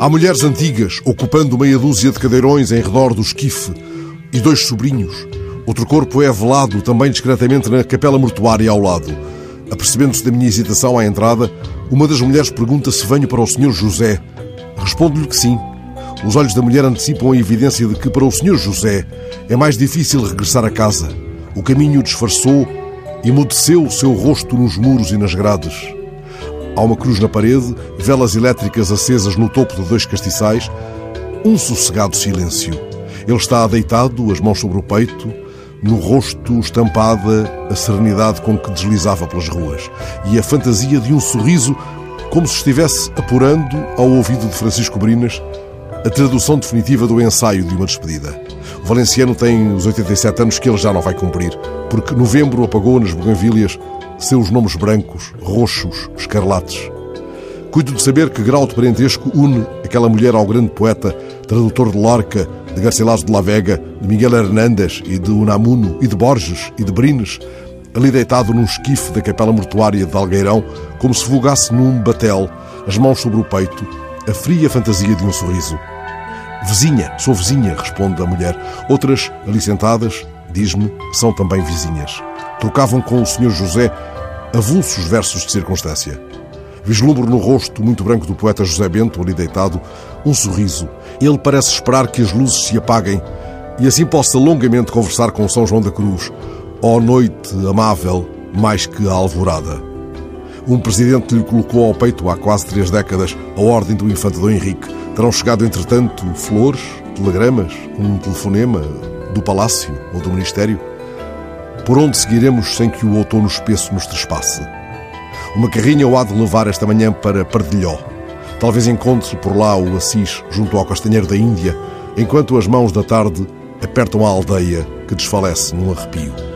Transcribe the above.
Há mulheres antigas ocupando meia dúzia de cadeirões em redor do esquife e dois sobrinhos. Outro corpo é velado também discretamente na capela mortuária ao lado. Apercebendo-se da minha hesitação à entrada, uma das mulheres pergunta se venho para o Senhor José. Respondo-lhe que sim. Os olhos da mulher antecipam a evidência de que para o Senhor José é mais difícil regressar a casa. O caminho disfarçou, emudeceu o seu rosto nos muros e nas grades. Há uma cruz na parede, velas elétricas acesas no topo de dois castiçais, um sossegado silêncio. Ele está deitado, as mãos sobre o peito, no rosto estampada a serenidade com que deslizava pelas ruas e a fantasia de um sorriso como se estivesse apurando ao ouvido de Francisco Brinas a tradução definitiva do ensaio de uma despedida. O valenciano tem os 87 anos que ele já não vai cumprir, porque novembro apagou nas buganvílias seus nomes brancos, roxos, escarlates. Cuido de saber que grau de parentesco une aquela mulher ao grande poeta, tradutor de Lorca, de Garcilaso de la Vega, de Miguel Hernández e de Unamuno, e de Borges e de Brines, ali deitado num esquife da capela mortuária de Algueirão, como se vogasse num batel, as mãos sobre o peito, a fria fantasia de um sorriso. Vizinha, sou vizinha, responde a mulher. Outras, ali sentadas, diz-me, são também vizinhas. Trocavam com o Senhor José avulsos versos de circunstância. Vislumbro no rosto muito branco do poeta José Bento, ali deitado, um sorriso. Ele parece esperar que as luzes se apaguem e assim possa longamente conversar com São João da Cruz. Ó oh, noite amável, mais que a alvorada. Um presidente lhe colocou ao peito há quase três décadas a ordem do infante Dom Henrique. Terão chegado, entretanto, flores, telegramas, um telefonema do palácio ou do ministério? Por onde seguiremos sem que o outono espesso nos trespasse? Uma carrinha o há de levar esta manhã para Pardilhó. Talvez encontre por lá o Assis junto ao castanheiro da Índia, enquanto as mãos da tarde apertam a aldeia que desfalece num arrepio.